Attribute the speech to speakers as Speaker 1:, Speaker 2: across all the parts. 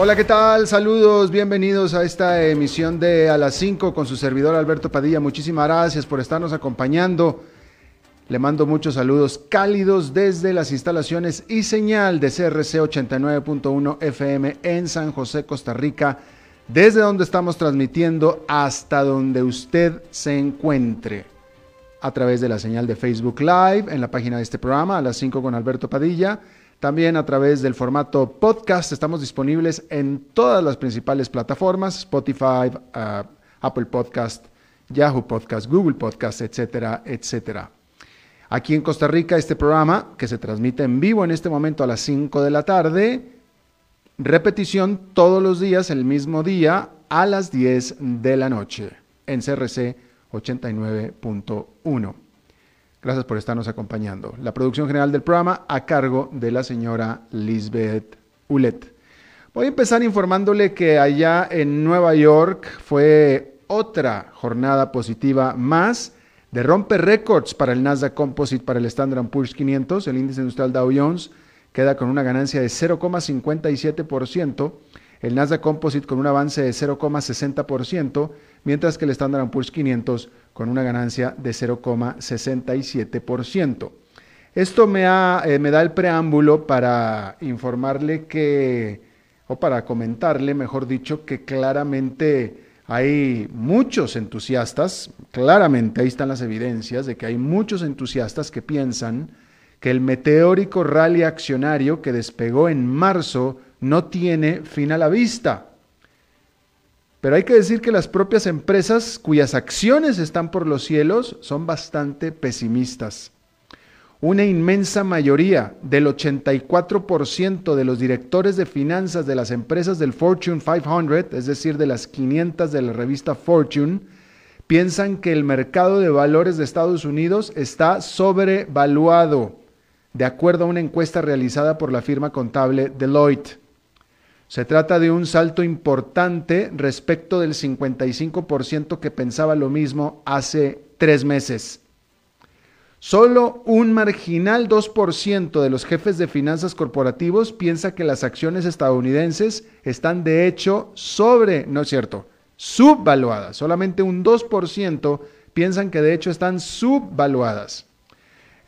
Speaker 1: Hola, ¿qué tal? Saludos, bienvenidos a esta emisión de A las 5 con su servidor Alberto Padilla. Muchísimas gracias por estarnos acompañando. Le mando muchos saludos cálidos desde las instalaciones y señal de CRC 89.1 FM en San José, Costa Rica, desde donde estamos transmitiendo hasta donde usted se encuentre a través de la señal de Facebook Live en la página de este programa, a las 5 con Alberto Padilla también a través del formato podcast estamos disponibles en todas las principales plataformas, Spotify, uh, Apple Podcast, Yahoo Podcast, Google Podcast, etcétera, etcétera. Aquí en Costa Rica este programa, que se transmite en vivo en este momento a las 5 de la tarde, repetición todos los días, el mismo día, a las 10 de la noche, en CRC 89.1. Gracias por estarnos acompañando. La producción general del programa a cargo de la señora Lisbeth Ulet. Voy a empezar informándole que allá en Nueva York fue otra jornada positiva más de romper récords para el Nasdaq Composite, para el Standard Poor's 500. El índice industrial Dow Jones queda con una ganancia de 0,57%, el Nasdaq Composite con un avance de 0,60%, mientras que el Standard Poor's 500 con una ganancia de 0,67%. Esto me, eh, me da el preámbulo para informarle que, o para comentarle, mejor dicho, que claramente hay muchos entusiastas, claramente ahí están las evidencias de que hay muchos entusiastas que piensan que el meteórico rally accionario que despegó en marzo no tiene fin a la vista. Pero hay que decir que las propias empresas cuyas acciones están por los cielos son bastante pesimistas. Una inmensa mayoría del 84% de los directores de finanzas de las empresas del Fortune 500, es decir, de las 500 de la revista Fortune, piensan que el mercado de valores de Estados Unidos está sobrevaluado, de acuerdo a una encuesta realizada por la firma contable Deloitte. Se trata de un salto importante respecto del 55% que pensaba lo mismo hace tres meses. Solo un marginal 2% de los jefes de finanzas corporativos piensa que las acciones estadounidenses están de hecho sobre, no es cierto, subvaluadas. Solamente un 2% piensan que de hecho están subvaluadas.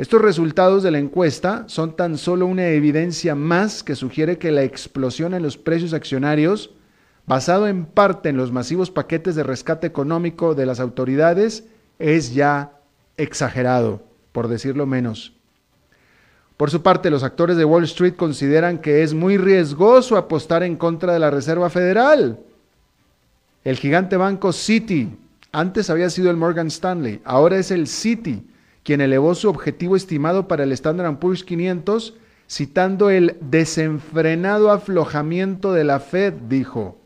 Speaker 1: Estos resultados de la encuesta son tan solo una evidencia más que sugiere que la explosión en los precios accionarios, basado en parte en los masivos paquetes de rescate económico de las autoridades, es ya exagerado, por decirlo menos. Por su parte, los actores de Wall Street consideran que es muy riesgoso apostar en contra de la Reserva Federal. El gigante banco Citi, antes había sido el Morgan Stanley, ahora es el Citi quien elevó su objetivo estimado para el Standard Poor's 500, citando el desenfrenado aflojamiento de la Fed, dijo.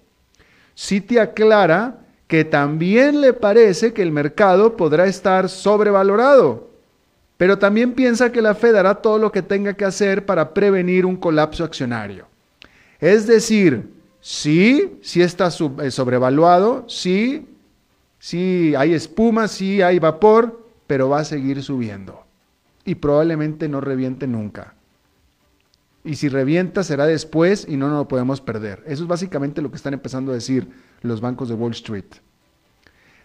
Speaker 1: Citi aclara que también le parece que el mercado podrá estar sobrevalorado, pero también piensa que la Fed hará todo lo que tenga que hacer para prevenir un colapso accionario. Es decir, sí, sí está eh, sobrevaluado, sí, Sí hay espuma, sí hay vapor, pero va a seguir subiendo. Y probablemente no reviente nunca. Y si revienta será después y no nos lo podemos perder. Eso es básicamente lo que están empezando a decir los bancos de Wall Street.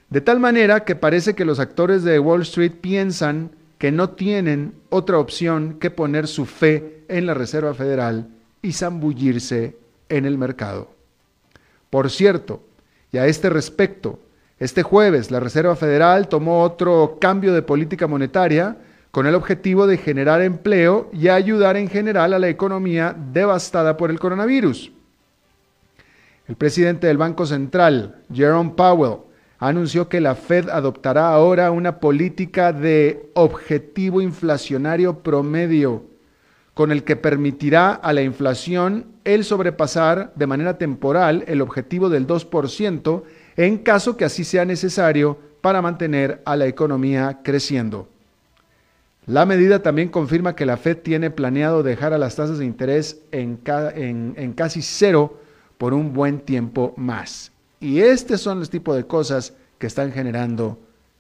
Speaker 1: De tal manera que parece que los actores de Wall Street piensan que no tienen otra opción que poner su fe en la Reserva Federal y zambullirse en el mercado. Por cierto, y a este respecto, este jueves la Reserva Federal tomó otro cambio de política monetaria con el objetivo de generar empleo y ayudar en general a la economía devastada por el coronavirus. El presidente del Banco Central, Jerome Powell, anunció que la Fed adoptará ahora una política de objetivo inflacionario promedio, con el que permitirá a la inflación el sobrepasar de manera temporal el objetivo del 2% en caso que así sea necesario para mantener a la economía creciendo. La medida también confirma que la Fed tiene planeado dejar a las tasas de interés en, casi cero por un buen tiempo más. Y estos son los tipos de cosas que están generando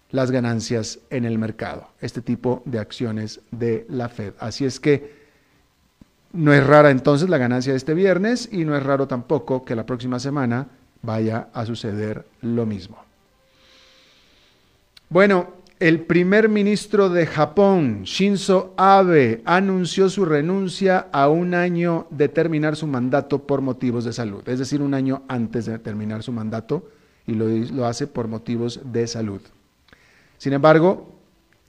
Speaker 1: las ganancias en el mercado, este tipo de acciones de la Fed. Así es que no es rara entonces la ganancia de este viernes y no es raro tampoco que la próxima semana vaya a suceder lo mismo. Bueno, el primer ministro de Japón, Shinzo Abe, anunció su renuncia a un año de terminar su mandato por motivos de salud, es decir, un año antes de terminar su mandato y lo, lo hace por motivos de salud. Sin embargo,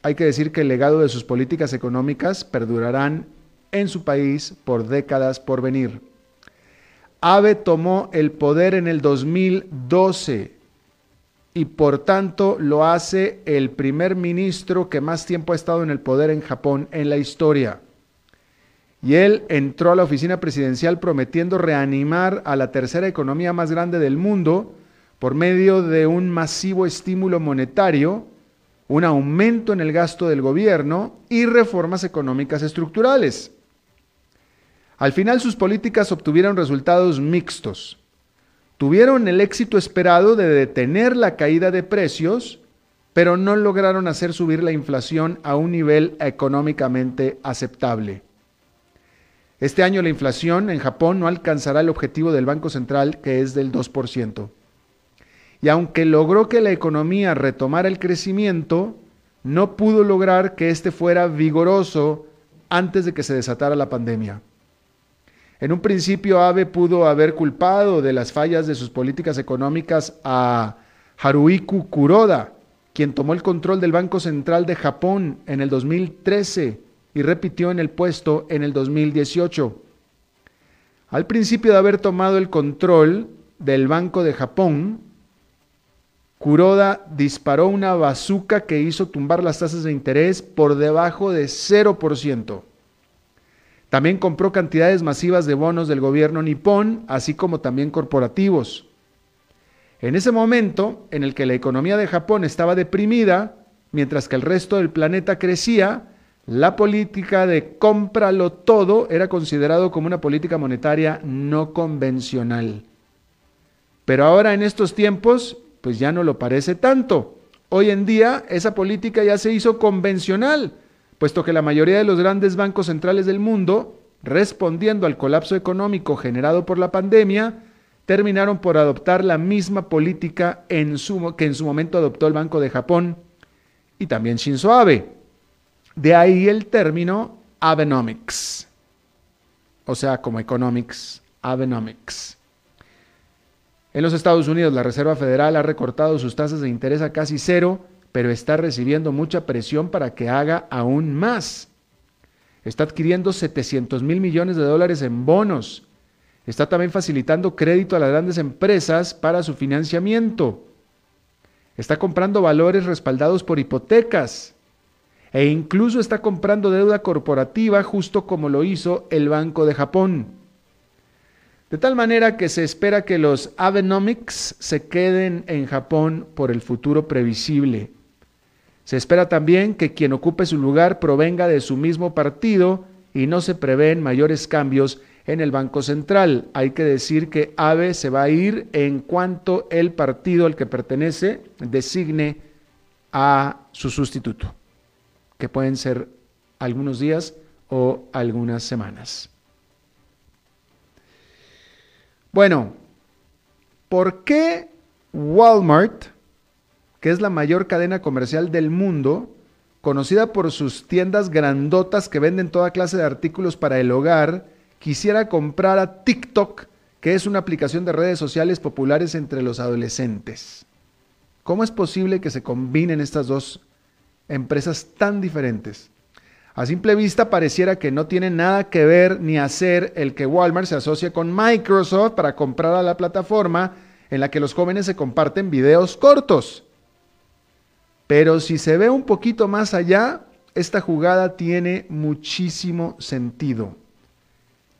Speaker 1: hay que decir que el legado de sus políticas económicas perdurarán en su país por décadas por venir. Abe tomó el poder en el 2012 y por tanto lo hace el primer ministro que más tiempo ha estado en el poder en Japón en la historia. Y él entró a la oficina presidencial prometiendo reanimar a la tercera economía más grande del mundo por medio de un masivo estímulo monetario, un aumento en el gasto del gobierno y reformas económicas estructurales. Al final sus políticas obtuvieron resultados mixtos tuvieron el éxito esperado de detener la caída de precios, pero no lograron hacer subir la inflación a un nivel económicamente aceptable. Este año la inflación en Japón no alcanzará el objetivo del Banco Central, que es del 2%. Y aunque logró que la economía retomara el crecimiento, no pudo lograr que éste fuera vigoroso antes de que se desatara la pandemia. En un principio, Abe pudo haber culpado de las fallas de sus políticas económicas a Haruiku Kuroda, quien tomó el control del Banco Central de Japón en el 2013 y repitió en el puesto en el 2018. Al principio de haber tomado el control del Banco de Japón, Kuroda disparó una bazuca que hizo tumbar las tasas de interés por debajo de 0%. También compró cantidades masivas de bonos del gobierno nipón, así como también corporativos. En ese momento en el que la economía de Japón estaba deprimida, mientras que el resto del planeta crecía, la política de cómpralo todo era considerado como una política monetaria no convencional. Pero ahora en estos tiempos, pues ya no lo parece tanto. Hoy en día esa política ya se hizo convencional puesto que la mayoría de los grandes bancos centrales del mundo, respondiendo al colapso económico generado por la pandemia, terminaron por adoptar la misma política que en su momento adoptó el Banco de Japón y también Shinzo Abe. De ahí el término Abenomics, o sea, como economics, Abenomics. En los Estados Unidos, la Reserva Federal ha recortado sus tasas de interés a casi cero pero está recibiendo mucha presión para que haga aún más. Está adquiriendo 700 mil millones de dólares en bonos. Está también facilitando crédito a las grandes empresas para su financiamiento. Está comprando valores respaldados por hipotecas. E incluso está comprando deuda corporativa justo como lo hizo el Banco de Japón. De tal manera que se espera que los Abenomics se queden en Japón por el futuro previsible. Se espera también que quien ocupe su lugar provenga de su mismo partido y no se prevén mayores cambios en el Banco Central. Hay que decir que AVE se va a ir en cuanto el partido al que pertenece designe a su sustituto, que pueden ser algunos días o algunas semanas. Bueno, ¿por qué Walmart, que es la mayor cadena comercial del mundo, conocida por sus tiendas grandotas que venden toda clase de artículos para el hogar, quisiera comprar a TikTok, que es una aplicación de redes sociales populares entre los adolescentes. ¿Cómo es posible que se combinen estas dos empresas tan diferentes? A simple vista pareciera que no tiene nada que ver ni hacer el que Walmart se asocie con Microsoft para comprar a la plataforma en la que los jóvenes se comparten videos cortos. Pero si se ve un poquito más allá, esta jugada tiene muchísimo sentido.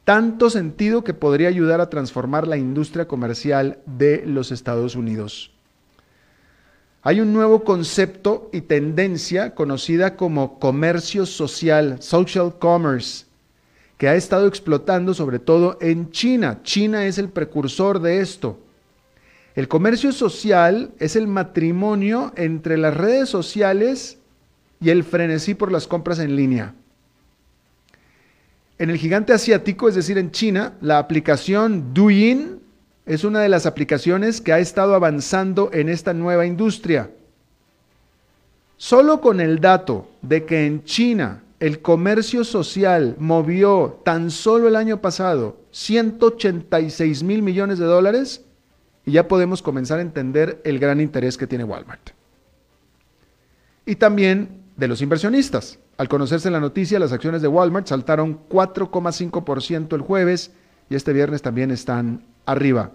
Speaker 1: Tanto sentido que podría ayudar a transformar la industria comercial de los Estados Unidos. Hay un nuevo concepto y tendencia conocida como comercio social, social commerce, que ha estado explotando sobre todo en China. China es el precursor de esto. El comercio social es el matrimonio entre las redes sociales y el frenesí por las compras en línea. En el gigante asiático, es decir, en China, la aplicación Douyin es una de las aplicaciones que ha estado avanzando en esta nueva industria. Solo con el dato de que en China el comercio social movió tan solo el año pasado 186 mil millones de dólares, y ya podemos comenzar a entender el gran interés que tiene Walmart. Y también de los inversionistas. Al conocerse la noticia, las acciones de Walmart saltaron 4,5% el jueves y este viernes también están arriba.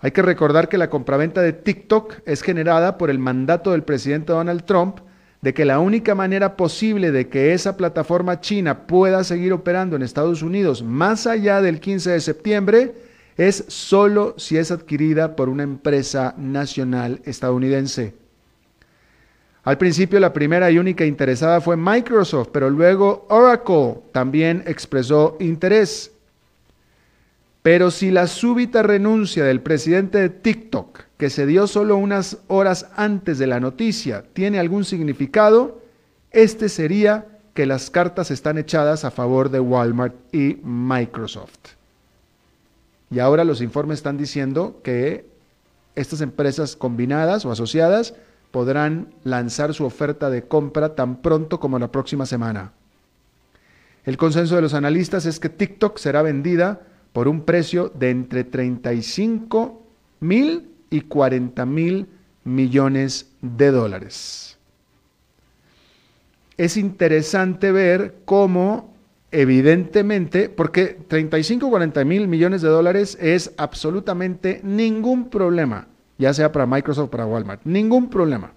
Speaker 1: Hay que recordar que la compraventa de TikTok es generada por el mandato del presidente Donald Trump de que la única manera posible de que esa plataforma china pueda seguir operando en Estados Unidos más allá del 15 de septiembre es solo si es adquirida por una empresa nacional estadounidense. Al principio la primera y única interesada fue Microsoft, pero luego Oracle también expresó interés. Pero si la súbita renuncia del presidente de TikTok, que se dio solo unas horas antes de la noticia, tiene algún significado, este sería que las cartas están echadas a favor de Walmart y Microsoft. Y ahora los informes están diciendo que estas empresas combinadas o asociadas podrán lanzar su oferta de compra tan pronto como la próxima semana. El consenso de los analistas es que TikTok será vendida por un precio de entre 35 mil y 40 mil millones de dólares. Es interesante ver cómo evidentemente, porque 35 o 40 mil millones de dólares es absolutamente ningún problema, ya sea para Microsoft o para Walmart, ningún problema.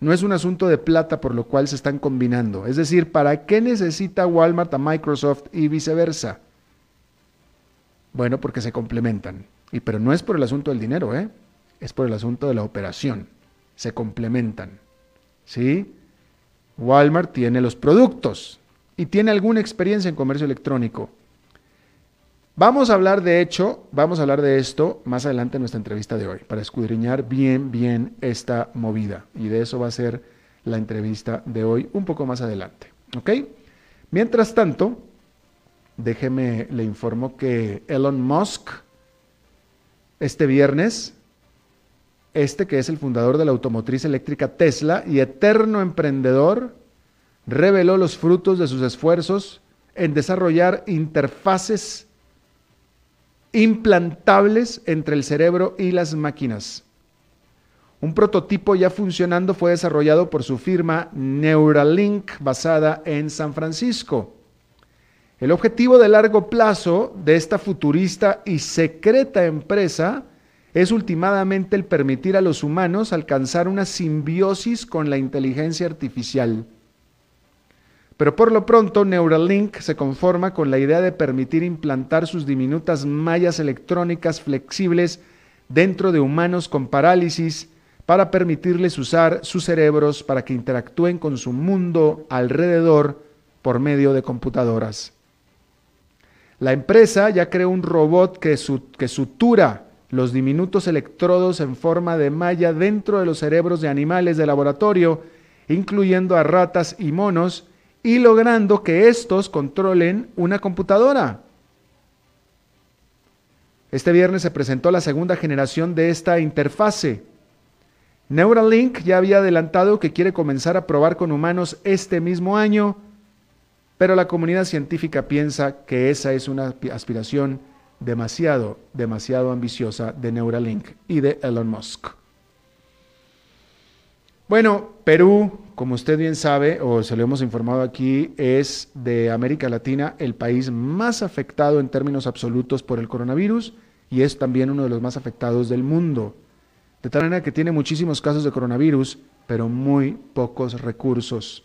Speaker 1: No es un asunto de plata por lo cual se están combinando. Es decir, ¿para qué necesita Walmart a Microsoft y viceversa? Bueno, porque se complementan. Y pero no es por el asunto del dinero, ¿eh? Es por el asunto de la operación. Se complementan. ¿Sí? Walmart tiene los productos, y tiene alguna experiencia en comercio electrónico. Vamos a hablar de hecho, vamos a hablar de esto más adelante en nuestra entrevista de hoy, para escudriñar bien, bien esta movida. Y de eso va a ser la entrevista de hoy un poco más adelante. ¿Ok? Mientras tanto, déjeme le informo que Elon Musk, este viernes, este que es el fundador de la automotriz eléctrica Tesla y eterno emprendedor, reveló los frutos de sus esfuerzos en desarrollar interfaces implantables entre el cerebro y las máquinas. Un prototipo ya funcionando fue desarrollado por su firma Neuralink basada en San Francisco. El objetivo de largo plazo de esta futurista y secreta empresa es ultimadamente el permitir a los humanos alcanzar una simbiosis con la inteligencia artificial. Pero por lo pronto Neuralink se conforma con la idea de permitir implantar sus diminutas mallas electrónicas flexibles dentro de humanos con parálisis para permitirles usar sus cerebros para que interactúen con su mundo alrededor por medio de computadoras. La empresa ya creó un robot que, sutura los diminutos electrodos en forma de malla dentro de los cerebros de animales de laboratorio, incluyendo a ratas y monos, y logrando que estos controlen una computadora. Este viernes se presentó la segunda generación de esta interfase. Neuralink ya había adelantado que quiere comenzar a probar con humanos este mismo año, pero la comunidad científica piensa que esa es una aspiración demasiado, demasiado ambiciosa de Neuralink y de Elon Musk. Bueno, Perú, como usted bien sabe, o se lo hemos informado aquí, es de América Latina el país más afectado en términos absolutos por el coronavirus y es también uno de los más afectados del mundo. De tal manera que tiene muchísimos casos de coronavirus, pero muy pocos recursos.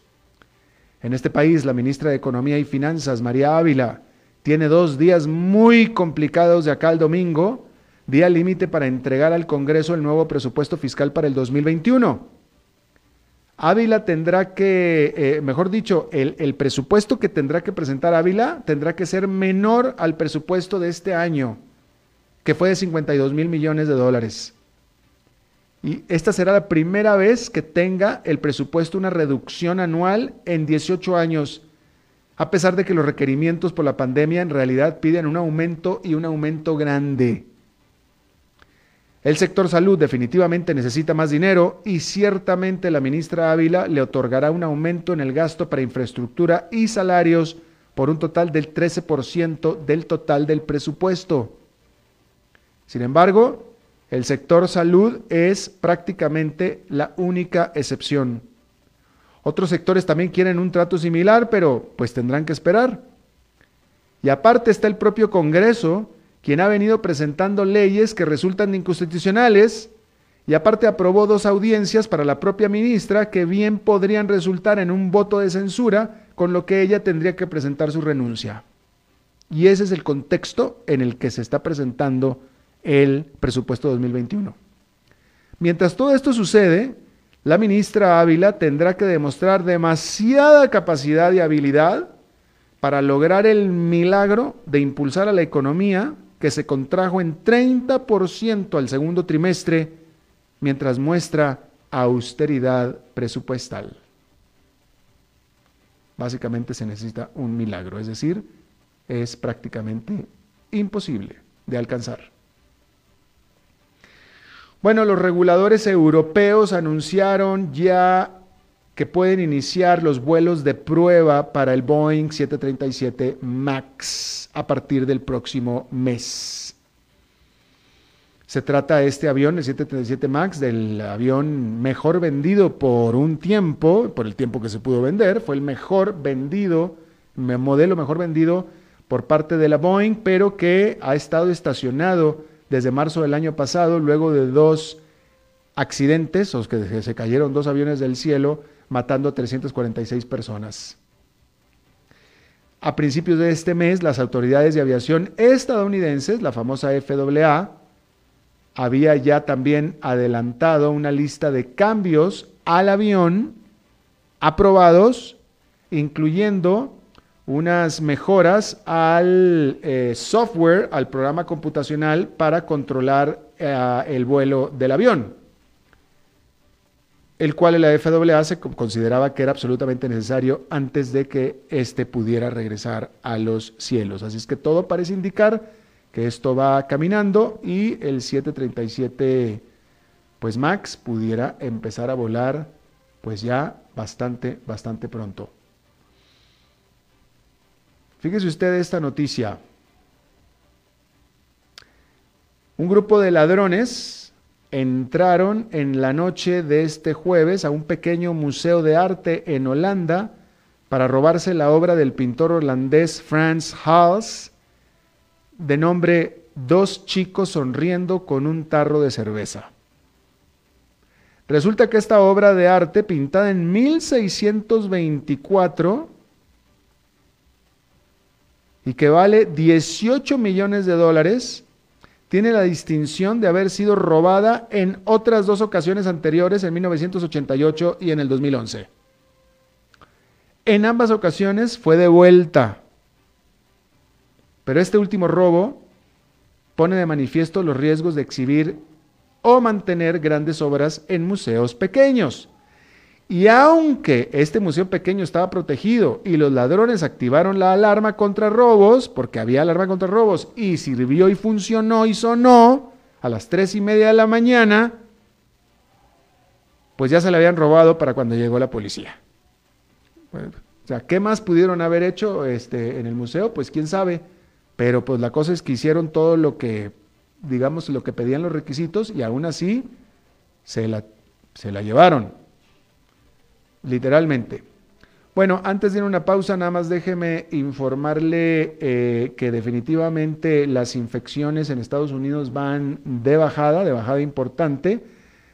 Speaker 1: En este país, la ministra de Economía y Finanzas, María Ávila, tiene dos días muy complicados de acá al domingo, día límite para entregar al Congreso el nuevo presupuesto fiscal para el 2021. Ávila tendrá que, eh, mejor dicho, el, el presupuesto que tendrá que presentar Ávila tendrá que ser menor al presupuesto de este año, que fue de 52 mil millones de dólares. Y esta será la primera vez que tenga el presupuesto una reducción anual en 18 años a pesar de que los requerimientos por la pandemia en realidad piden un aumento y un aumento grande. El sector salud definitivamente necesita más dinero y ciertamente la ministra Ávila le otorgará un aumento en el gasto para infraestructura y salarios por un total del 13% del total del presupuesto. Sin embargo, el sector salud es prácticamente la única excepción. Otros sectores también quieren un trato similar, pero pues tendrán que esperar. Y aparte está el propio Congreso, quien ha venido presentando leyes que resultan inconstitucionales, y aparte aprobó dos audiencias para la propia ministra que bien podrían resultar en un voto de censura, con lo que ella tendría que presentar su renuncia. Y ese es el contexto en el que se está presentando el presupuesto 2021. Mientras todo esto sucede, la ministra Ávila tendrá que demostrar demasiada capacidad y habilidad para lograr el milagro de impulsar a la economía que se contrajo en 30% al segundo trimestre mientras muestra austeridad presupuestal. Básicamente se necesita un milagro, es decir, es prácticamente imposible de alcanzar. Bueno, los reguladores europeos anunciaron ya que pueden iniciar los vuelos de prueba para el Boeing 737 MAX a partir del próximo mes. Se trata de este avión, el 737 MAX, del avión mejor vendido por un tiempo, por el tiempo que se pudo vender, fue el mejor vendido, modelo mejor vendido por parte de la Boeing, pero que ha estado estacionado desde marzo del año pasado, luego de dos accidentes, o que se cayeron dos aviones del cielo, matando a 346 personas. A principios de este mes, las autoridades de aviación estadounidenses, la famosa FAA, había ya también adelantado una lista de cambios al avión aprobados, incluyendo unas mejoras al eh, software, al programa computacional para controlar eh, el vuelo del avión, el cual la FAA se consideraba que era absolutamente necesario antes de que éste pudiera regresar a los cielos. Así es que todo parece indicar que esto va caminando y el 737 pues Max pudiera empezar a volar pues ya bastante, bastante pronto. Fíjese usted esta noticia. Un grupo de ladrones entraron en la noche de este jueves a un pequeño museo de arte en Holanda para robarse la obra del pintor holandés Frans Hals de nombre Dos chicos sonriendo con un tarro de cerveza. Resulta que esta obra de arte, pintada en 1624, y que vale 18 millones de dólares, tiene la distinción de haber sido robada en otras dos ocasiones anteriores, en 1988 y en el 2011. En ambas ocasiones fue devuelta. Pero este último robo pone de manifiesto los riesgos de exhibir o mantener grandes obras en museos pequeños. Y aunque este museo pequeño estaba protegido y los ladrones activaron la alarma contra robos, porque había alarma contra robos, y sirvió y funcionó y sonó a las tres y media de la mañana, pues ya se le habían robado para cuando llegó la policía. o sea, ¿qué más pudieron haber hecho este, en el museo? Pues quién sabe. Pero pues la cosa es que hicieron todo lo que, digamos, lo que pedían los requisitos y aún así se la, se la llevaron literalmente. Bueno, antes de ir a una pausa, nada más déjeme informarle eh, que definitivamente las infecciones en Estados Unidos van de bajada, de bajada importante.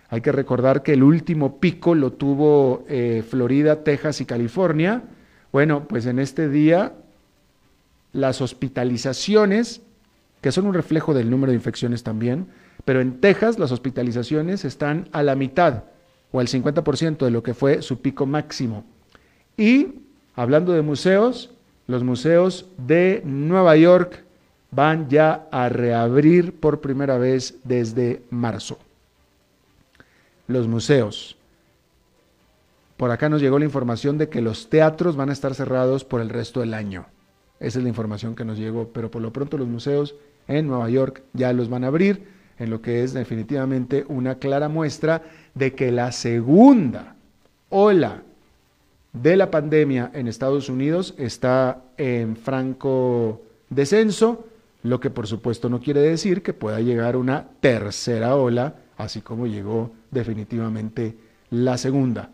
Speaker 1: Hay que recordar que el último pico lo tuvo eh, Florida, Texas y California. Bueno, pues en este día las hospitalizaciones, que son un reflejo del número de infecciones también, pero en Texas las hospitalizaciones están a la mitad o al 50% de lo que fue su pico máximo. Y hablando de museos, los museos de Nueva York van ya a reabrir por primera vez desde marzo. Los museos. Por acá nos llegó la información de que los teatros van a estar cerrados por el resto del año. Esa es la información que nos llegó, pero por lo pronto los museos en Nueva York ya los van a abrir, en lo que es definitivamente una clara muestra de que la segunda ola de la pandemia en Estados Unidos está en franco descenso, lo que por supuesto no quiere decir que pueda llegar una tercera ola, así como llegó definitivamente la segunda.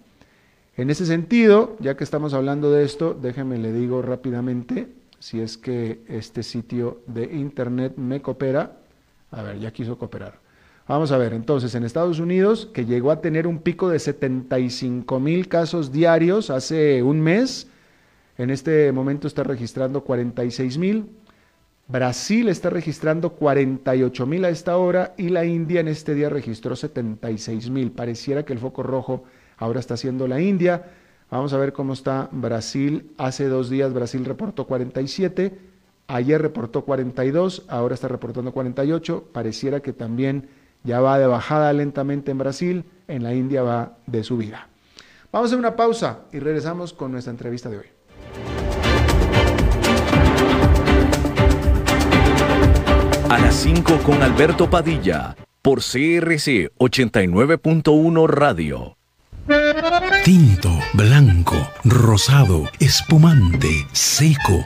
Speaker 1: En ese sentido, ya que estamos hablando de esto, déjeme le digo rápidamente, si es que este sitio de internet me coopera, a ver, ya quiso cooperar. Vamos a ver, entonces en Estados Unidos, que llegó a tener un pico de 75 mil casos diarios hace un mes, en este momento está registrando 46 mil. Brasil está registrando 48 mil a esta hora y la India en este día registró 76 mil. Pareciera que el foco rojo ahora está siendo la India. Vamos a ver cómo está Brasil. Hace dos días Brasil reportó 47, ayer reportó 42, ahora está reportando 48. Pareciera que también ya va de bajada lentamente en Brasil, en la India va de subida. Vamos a hacer una pausa y regresamos con nuestra entrevista de hoy.
Speaker 2: A las 5 con Alberto Padilla, por CRC 89.1 Radio.
Speaker 3: Tinto, blanco, rosado, espumante, seco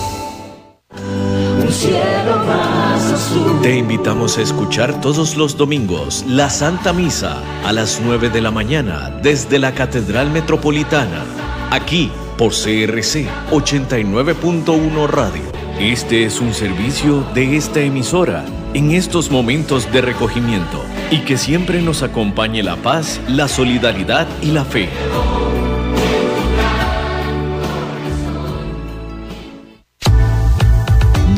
Speaker 2: Te invitamos a escuchar todos los domingos la Santa Misa a las 9 de la mañana desde la Catedral Metropolitana, aquí por CRC 89.1 Radio. Este es un servicio de esta emisora en estos momentos de recogimiento y que siempre nos acompañe la paz, la solidaridad y la fe.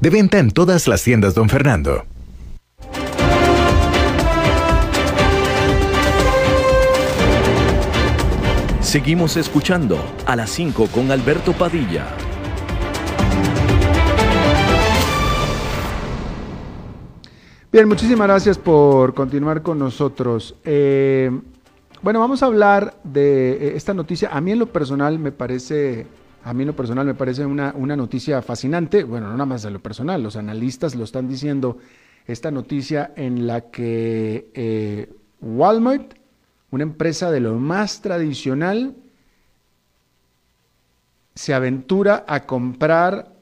Speaker 4: De venta en todas las tiendas, don Fernando.
Speaker 2: Seguimos escuchando a las 5 con Alberto Padilla.
Speaker 1: Bien, muchísimas gracias por continuar con nosotros. Eh, bueno, vamos a hablar de eh, esta noticia. A mí en lo personal me parece, a mí en lo personal me parece una, una noticia fascinante. Bueno, no nada más de lo personal, los analistas lo están diciendo. Esta noticia en la que eh, Walmart, una empresa de lo más tradicional, se aventura a comprar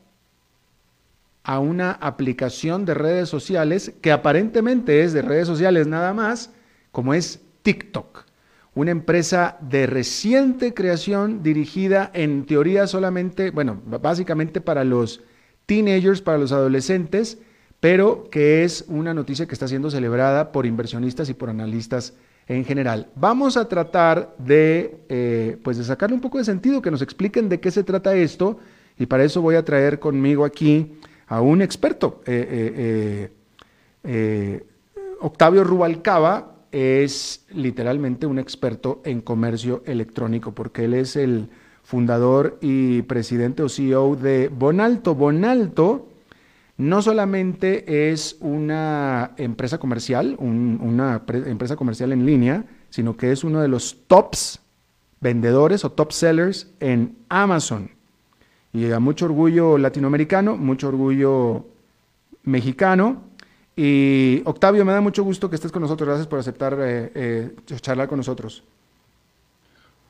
Speaker 1: a una aplicación de redes sociales que aparentemente es de redes sociales nada más, como es TikTok una empresa de reciente creación dirigida en teoría solamente, bueno, básicamente para los teenagers, para los adolescentes, pero que es una noticia que está siendo celebrada por inversionistas y por analistas en general. Vamos a tratar de, eh, pues de sacarle un poco de sentido, que nos expliquen de qué se trata esto, y para eso voy a traer conmigo aquí a un experto, eh, eh, Octavio Rubalcaba, es literalmente un experto en comercio electrónico, porque él es el fundador y presidente o CEO de Bonalto. Bonalto no solamente es una empresa comercial, una empresa comercial en línea, sino que es uno de los tops vendedores o top sellers en Amazon. Y a mucho orgullo latinoamericano, mucho orgullo mexicano, y Octavio, me da mucho gusto que estés con nosotros. Gracias por aceptar eh, eh, charlar con nosotros.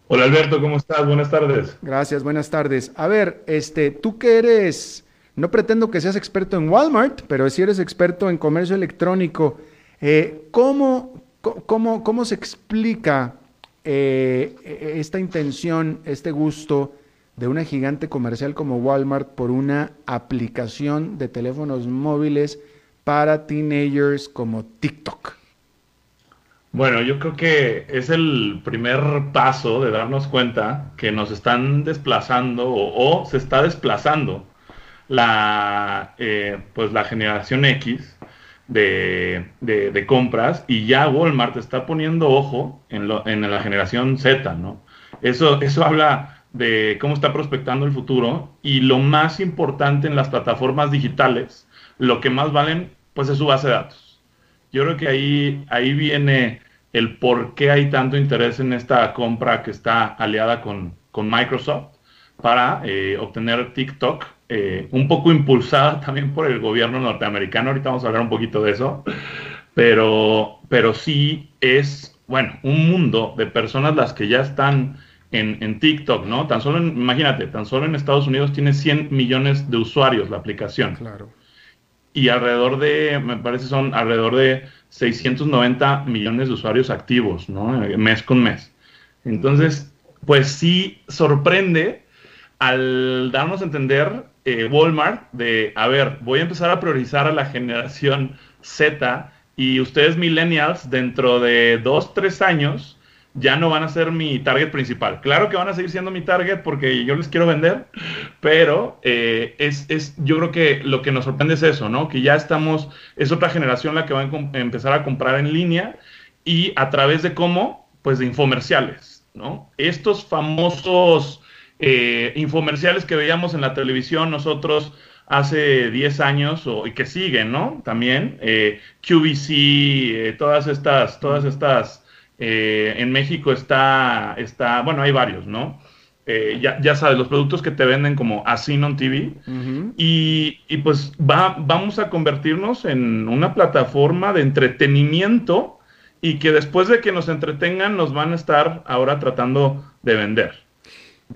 Speaker 5: Hola Alberto, ¿cómo estás? Buenas tardes.
Speaker 1: Gracias, buenas tardes. A ver, este, tú que eres, no pretendo que seas experto en Walmart, pero si eres experto en comercio electrónico, eh, ¿cómo, cómo, cómo, se explica esta intención, este gusto de una gigante comercial como Walmart por una aplicación de teléfonos móviles? Para teenagers como TikTok?
Speaker 5: Bueno, yo creo que es el primer paso de darnos cuenta que nos están desplazando o, se está desplazando la, eh, pues la generación X de, compras y ya Walmart está poniendo ojo en, en la generación Z, ¿no? Eso, eso habla de cómo está prospectando el futuro y lo más importante en las plataformas digitales lo que más valen, pues es su base de datos. Yo creo que ahí, ahí viene el por qué hay tanto interés en esta compra que está aliada con, Microsoft para eh, obtener TikTok, eh, un poco impulsada también por el gobierno norteamericano, ahorita vamos a hablar un poquito de eso, pero, pero sí es, bueno, un mundo de personas las que ya están en, en, TikTok, ¿no? Tan solo, imagínate, tan solo en Estados Unidos tiene 100 millones de usuarios la aplicación.
Speaker 1: Claro
Speaker 5: y alrededor de, me parece son alrededor de 690 millones de usuarios activos, ¿no? Mes con mes. Entonces, pues sí sorprende al darnos a entender eh, Walmart de, a ver, voy a empezar a priorizar a la generación Z y ustedes millennials dentro de dos, tres años ya no van a ser mi target principal. Claro que van a seguir siendo mi target porque yo les quiero vender, pero eh, es, es, yo creo que lo que nos sorprende es eso, ¿no? Que ya estamos, es otra generación la que va a empezar a comprar en línea y a través de cómo, pues de infomerciales, ¿no? Estos famosos eh, infomerciales que veíamos en la televisión nosotros hace 10 años o, y que siguen, ¿no? También eh, QVC, todas estas, todas estas eh, en México está, está, bueno, hay varios, ¿no? Eh, ya, ya, sabes, los productos que te venden como Asinon TV. y, y, pues va, vamos a convertirnos en una plataforma de entretenimiento y que después de que nos entretengan nos van a estar ahora tratando de vender.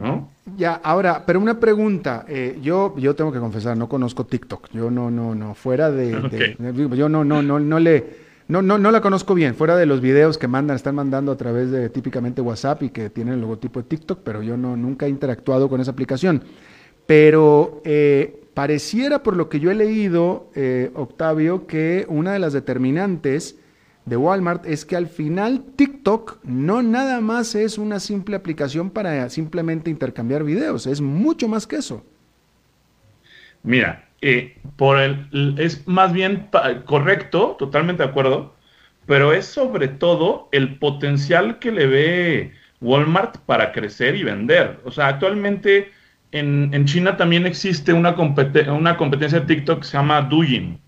Speaker 5: ¿no?
Speaker 1: Ya, ahora, pero una pregunta, eh, yo, yo tengo que confesar, no conozco TikTok, yo no, no, no, fuera de, de yo no, no, no, no le, no, no, no la conozco bien, fuera de los videos que mandan, están mandando a través de típicamente WhatsApp y que tienen el logotipo de TikTok, pero yo no, nunca he interactuado con esa aplicación. Pero eh, pareciera, por lo que yo he leído, eh, Octavio, que una de las determinantes de Walmart es que al final TikTok no nada más es una simple aplicación para simplemente intercambiar videos, es mucho más que eso.
Speaker 5: Mira, eh, por el, es más bien correcto, totalmente de acuerdo, pero es sobre todo el potencial que le ve Walmart para crecer y vender. O sea, actualmente en, en China también existe una, una competencia de TikTok que se llama Douyin.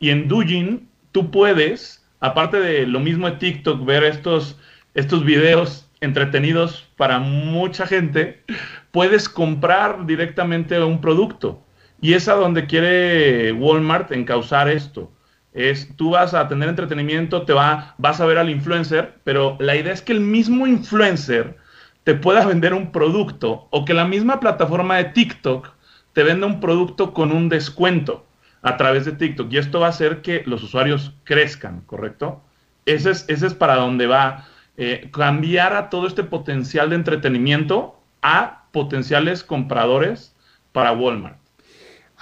Speaker 5: Y en Douyin tú puedes, aparte de lo mismo de TikTok, ver estos, estos videos entretenidos para mucha gente, puedes comprar directamente un producto. Y es a donde quiere Walmart encauzar esto. Es, tú vas a tener entretenimiento, te va, vas a ver al influencer, pero la idea es que el mismo influencer te pueda vender un producto o que la misma plataforma de TikTok te venda un producto con un descuento a través de TikTok. Y esto va a hacer que los usuarios crezcan, ¿correcto? Ese es, ese es para donde va. Eh, cambiar a todo este potencial de entretenimiento a potenciales compradores para Walmart.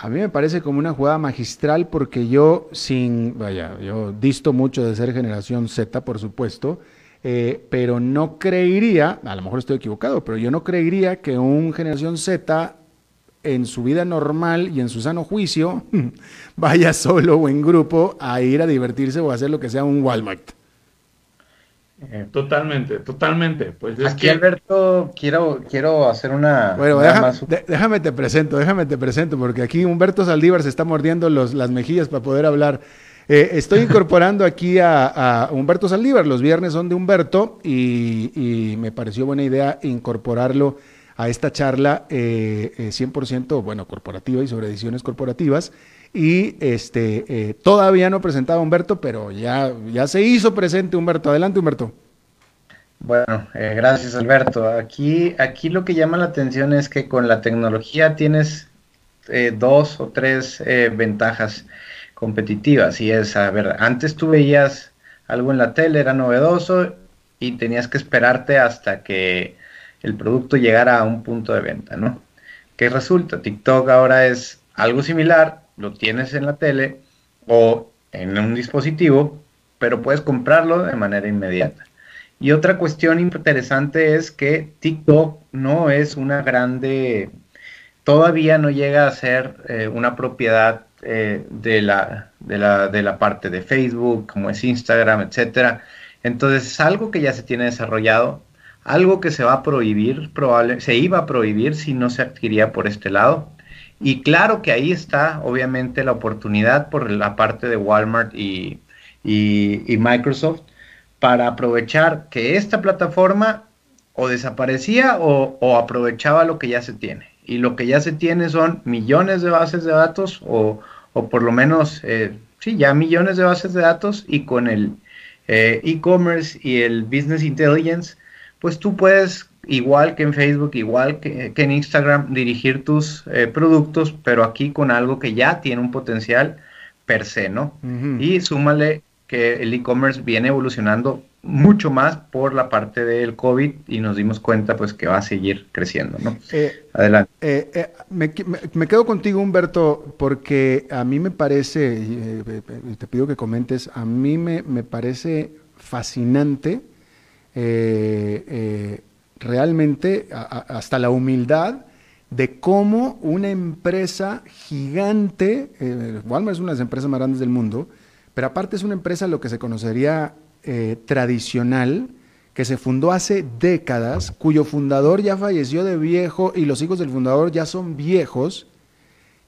Speaker 1: A mí me parece como una jugada magistral porque yo sin, vaya, yo disto mucho de ser generación Z, por supuesto, eh, pero no creería, a lo mejor estoy equivocado, pero yo no creería que un generación Z en su vida normal y en su sano juicio vaya solo o en grupo a ir a divertirse o a hacer lo que sea un Walmart.
Speaker 5: Eh, totalmente, totalmente. Pues
Speaker 6: Aquí, Alberto, quiero, quiero hacer una.
Speaker 1: Bueno, déjame te presento, déjame te presento, porque aquí Humberto Saldívar se está mordiendo los, las mejillas para poder hablar. Eh, estoy incorporando aquí a, Humberto Saldívar. Los viernes son de Humberto y, me pareció buena idea incorporarlo a esta charla eh, 100%, eh, bueno, corporativa y sobre ediciones corporativas. Y este, eh, todavía no presentaba Humberto, pero ya, ya se hizo presente Humberto. Adelante, Humberto.
Speaker 6: Bueno, eh, gracias Alberto. Aquí, aquí lo que llama la atención es que con la tecnología tienes eh, dos o tres ventajas competitivas. Y es, a antes tú veías algo en la tele, era novedoso y tenías que esperarte hasta que el producto llegara a un punto de venta, ¿no? ¿Qué resulta? TikTok ahora es algo similar, lo tienes en la tele o en un dispositivo, pero puedes comprarlo de manera inmediata. Y otra cuestión interesante es que TikTok no es una grande, todavía no llega a ser eh, una propiedad eh, de, la, de, la, de, la, parte de Facebook, como es Instagram, etcétera. Entonces es algo que ya se tiene desarrollado, algo que se va a prohibir, probable, se iba a prohibir si no se adquiría por este lado. Y claro que ahí está, obviamente, la oportunidad por la parte de Walmart y, Microsoft para aprovechar que esta plataforma o desaparecía o, aprovechaba lo que ya se tiene. Y lo que ya se tiene son millones de bases de datos o, por lo menos, eh, sí, ya millones de bases de datos y con el eh, e-commerce y el business intelligence, pues tú puedes igual que en Facebook, igual que, en Instagram, dirigir tus eh, productos, pero aquí con algo que ya tiene un potencial per se, ¿no? Y súmale que el e-commerce viene evolucionando mucho más por la parte del COVID y nos dimos cuenta pues que va a seguir creciendo, ¿no?
Speaker 1: Eh, Adelante. Eh, me, quedo contigo, Humberto, porque a mí me parece, y te pido que comentes, a mí me, me parece fascinante realmente hasta la humildad de cómo una empresa gigante, eh, Walmart es una de las empresas más grandes del mundo, pero aparte es una empresa lo que se conocería eh, tradicional, que se fundó hace décadas, cuyo fundador ya falleció de viejo y los hijos del fundador ya son viejos,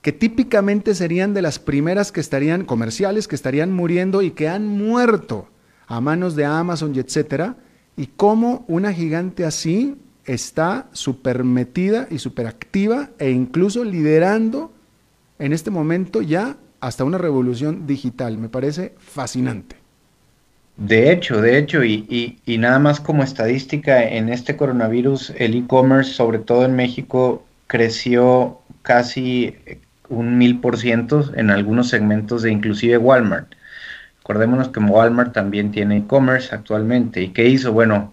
Speaker 1: que típicamente serían de las primeras que estarían comerciales, que estarían muriendo y que han muerto a manos de Amazon y etcétera, y cómo una gigante así está súper metida y súper activa e incluso liderando en este momento ya hasta una revolución digital. Me parece fascinante.
Speaker 6: De hecho, de hecho, y, nada más como estadística, en este coronavirus el e-commerce, sobre todo en México, creció casi un mil por ciento en algunos segmentos de inclusive Walmart. Recordémonos que Walmart también tiene e-commerce actualmente. ¿Y qué hizo? Bueno,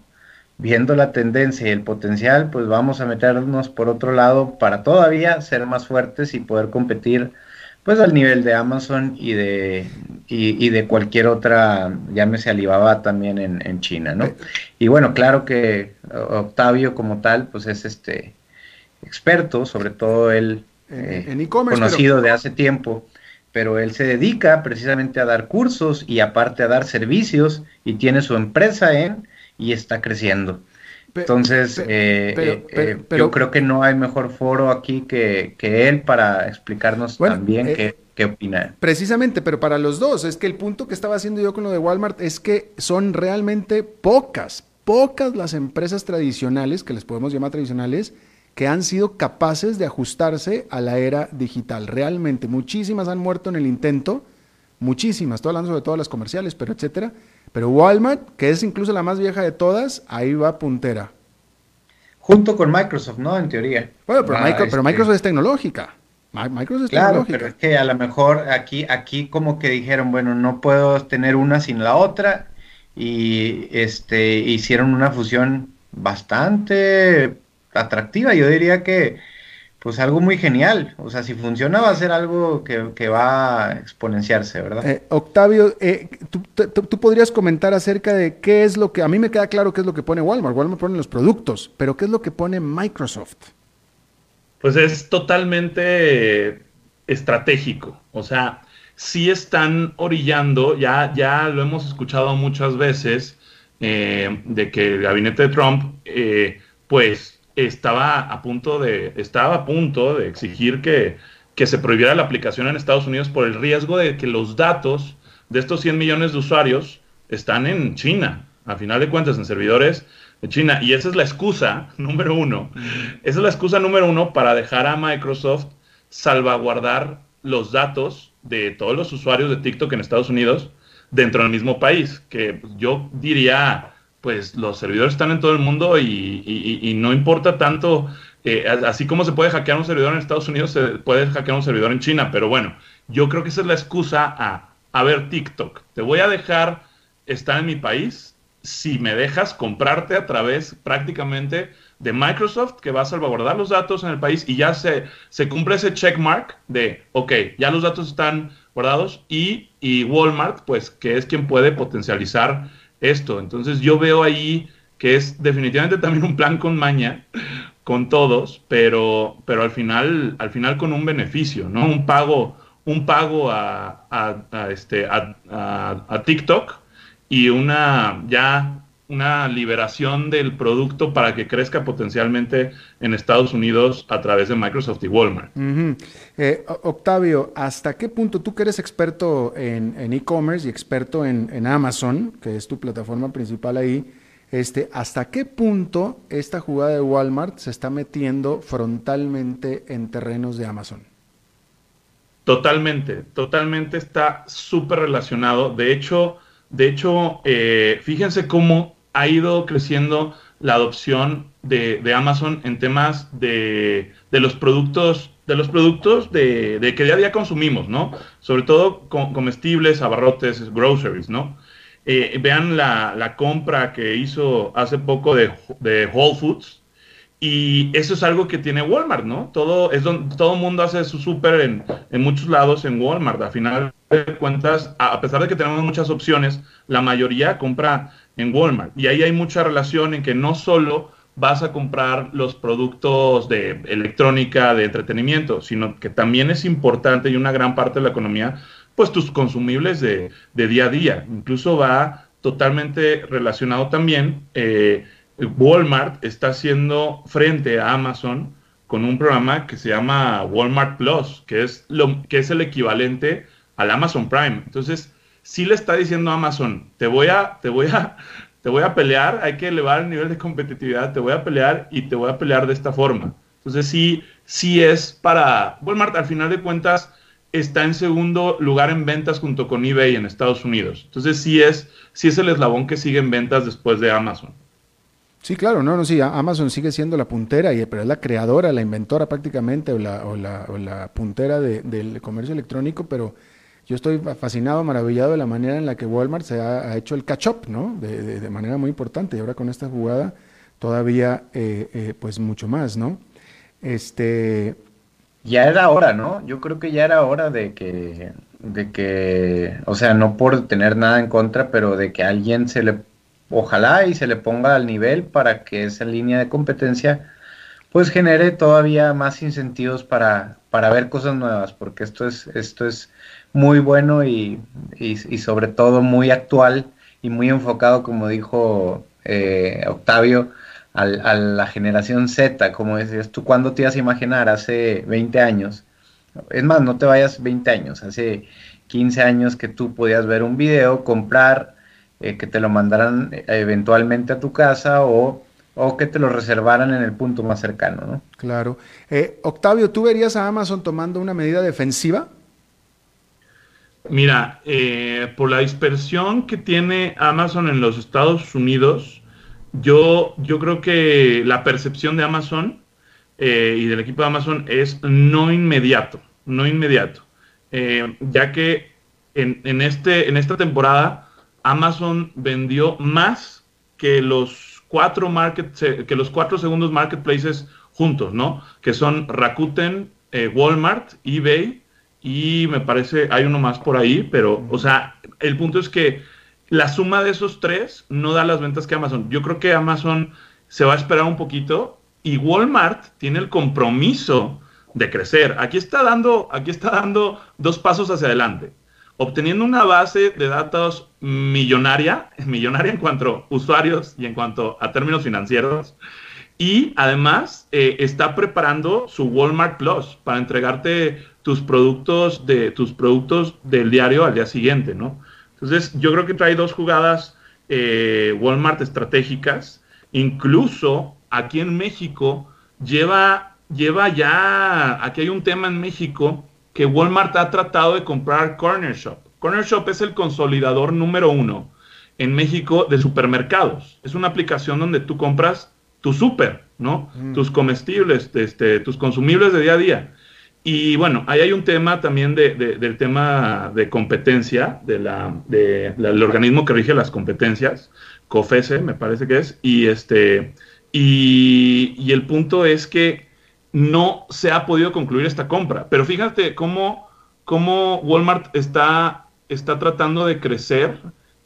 Speaker 6: viendo la tendencia y el potencial, pues vamos a meternos por otro lado para todavía ser más fuertes y poder competir pues al nivel de Amazon y de, y, de cualquier otra, llámese Alibaba también en, en, China, ¿no? Y bueno, claro que Octavio como tal, pues es este experto, sobre todo él en e-commerce. Conocido de hace tiempo, pero él se dedica precisamente a dar cursos y aparte a dar servicios y tiene su empresa en y está creciendo. Entonces, eh, eh, yo creo que no hay mejor foro aquí que, él para explicarnos también qué, qué opina.
Speaker 1: Precisamente, pero para los dos, es que el punto que estaba haciendo yo con lo de Walmart es que son realmente pocas, pocas las empresas tradicionales, que les podemos llamar tradicionales, que han sido capaces de ajustarse a la era digital. Realmente, muchísimas han muerto en el intento, muchísimas, estoy hablando sobre todas las comerciales, pero etcétera. Pero Walmart, que es incluso la más vieja de todas, ahí va puntera.
Speaker 6: Junto con Microsoft, ¿no? En teoría.
Speaker 1: Bueno, pero, ah, este Microsoft es tecnológica. Microsoft es
Speaker 6: claro, pero es que a lo mejor aquí, aquí como que dijeron, bueno, no puedo tener una sin la otra y este hicieron una fusión bastante atractiva. Yo diría que, pues algo muy genial. O sea, si funciona va a ser algo que, va a exponenciarse, ¿verdad?
Speaker 1: Eh, Octavio, eh, tú, podrías comentar acerca de qué es lo que, a mí me queda claro qué es lo que pone Walmart. Walmart pone los productos, pero qué es lo que pone Microsoft.
Speaker 5: Pues es totalmente estratégico. O sea, si están orillando, ya, ya lo hemos escuchado muchas veces, eh, de que el gabinete de Trump, pues estaba a punto de, estaba a punto de exigir que, que se prohibiera la aplicación en Estados Unidos por el riesgo de que los datos de estos 100 millones de usuarios están en China, a final de cuentas, en servidores de China. Y esa es la excusa número uno. Esa es la excusa número uno para dejar a Microsoft salvaguardar los datos de todos los usuarios de TikTok en Estados Unidos dentro del mismo país, que yo diría pues los servidores están en todo el mundo y, no importa tanto, eh, así como se puede hackear un servidor en Estados Unidos, se puede hackear un servidor en China, pero bueno, yo creo que esa es la excusa a, a ver TikTok, te voy a dejar estar en mi país si me dejas comprarte a través prácticamente de Microsoft que va a salvaguardar los datos en el país y ya se, se cumple ese checkmark de, ok, ya los datos están guardados y, y Walmart, pues que es quien puede potencializar esto. Entonces yo veo ahí que es definitivamente también un plan con maña, con todos, pero, pero al final, al final con un beneficio, ¿no? Un pago, un pago a, a, este, a, a TikTok y una ya una liberación del producto para que crezca potencialmente en Estados Unidos a través de Microsoft y Walmart.
Speaker 1: Eh, Octavio, ¿hasta qué punto tú que eres experto en e-commerce y experto en, Amazon, que es tu plataforma principal ahí, este, ¿hasta qué punto esta jugada de Walmart se está metiendo frontalmente en terrenos de Amazon?
Speaker 5: Totalmente, totalmente está súper relacionado. De hecho, de hecho, eh, fíjense cómo ha ido creciendo la adopción de, Amazon en temas de, los productos de los productos de, que día a día consumimos, ¿no? Sobre todo comestibles, abarrotes, groceries, ¿no? Eh, vean la, compra que hizo hace poco de, Whole Foods y eso es algo que tiene Walmart, ¿no? Todo es donde todo mundo hace su súper en, en, muchos lados en Walmart. A final de cuentas, a pesar de que tenemos muchas opciones, la mayoría compra en Walmart. Y ahí hay mucha relación en que no solo vas a comprar los productos de electrónica, de entretenimiento, sino que también es importante y una gran parte de la economía, pues tus consumibles de, día a día. Incluso va totalmente relacionado también. Eh, Walmart está haciendo frente a Amazon con un programa que se llama Walmart Plus, que es, lo, que es el equivalente al Amazon Prime. Entonces, sí le está diciendo a Amazon, te voy a, te voy a, te voy a pelear, hay que elevar el nivel de competitividad, te voy a pelear y te voy a pelear de esta forma. Entonces sí, sí es para Walmart, al final de cuentas, está en segundo lugar en ventas junto con eBay en Estados Unidos. Entonces sí es, sí es el eslabón que sigue en ventas después de Amazon.
Speaker 1: Sí, claro, no, no, sí, Amazon sigue siendo la puntera, y, pero es la creadora, la inventora prácticamente, o la, o la, o la puntera del comercio electrónico, pero yo estoy fascinado, maravillado de la manera en la que Walmart se ha, hecho el catch-up, ¿no? De, manera muy importante. Y ahora con esta jugada todavía, eh, eh, pues mucho más, ¿no? Este...
Speaker 6: Ya era hora, ¿no? Yo creo que ya era hora de que, de que, o sea, no por tener nada en contra, pero de que alguien se le, ojalá y se le ponga al nivel para que esa línea de competencia pues genere todavía más incentivos para, para ver cosas nuevas, porque esto es, esto es muy bueno y, y, sobre todo muy actual y muy enfocado, como dijo eh, Octavio, a la generación Z, como decías tú, ¿cuándo te ibas a imaginar hace 20 años? Es más, no te vayas 20 años, hace 15 años que tú podías ver un video, comprar, eh, que te lo mandaran eh, eventualmente a tu casa o, o, que te lo reservaran en el punto más cercano, ¿no?
Speaker 1: Claro. Eh, Octavio, ¿tú verías a Amazon tomando una medida defensiva?
Speaker 5: Mira, por la dispersión que tiene Amazon en los Estados Unidos, yo, yo creo que la percepción de Amazon y del equipo de Amazon es no inmediato, no inmediato. ya que en, en, este, en esta temporada Amazon vendió más que los cuatro market, que los cuatro segundos marketplaces juntos, ¿no? Que son Rakuten, eh, Walmart, eBay y me parece hay uno más por ahí, pero, o sea, el punto es que la suma de esos tres no da las ventas que Amazon. Yo creo que Amazon se va a esperar un poquito y Walmart tiene el compromiso de crecer. Aquí está dando, aquí está dando dos pasos hacia adelante obteniendo una base de datos millonaria, millonaria en cuanto a usuarios y en cuanto a términos financieros. Y además eh, está preparando su Walmart Plus para entregarte tus productos, de, tus productos del diario al día siguiente, ¿no? Entonces, yo creo que trae dos jugadas eh, Walmart estratégicas. Incluso aquí en México lleva, lleva ya, aquí hay un tema en México que Walmart ha tratado de comprar Corner Shop. Corner Shop es el consolidador número uno en México de supermercados. Es una aplicación donde tú compras tu súper, ¿no? Mm. Tus comestibles, este, tus consumibles de día a día. Y bueno, ahí hay un tema también de, del tema de competencia, del organismo que rige las competencias, COFESE me parece que es, y, este, y, y el punto es que no se ha podido concluir esta compra. Pero fíjate cómo, cómo Walmart está, está tratando de crecer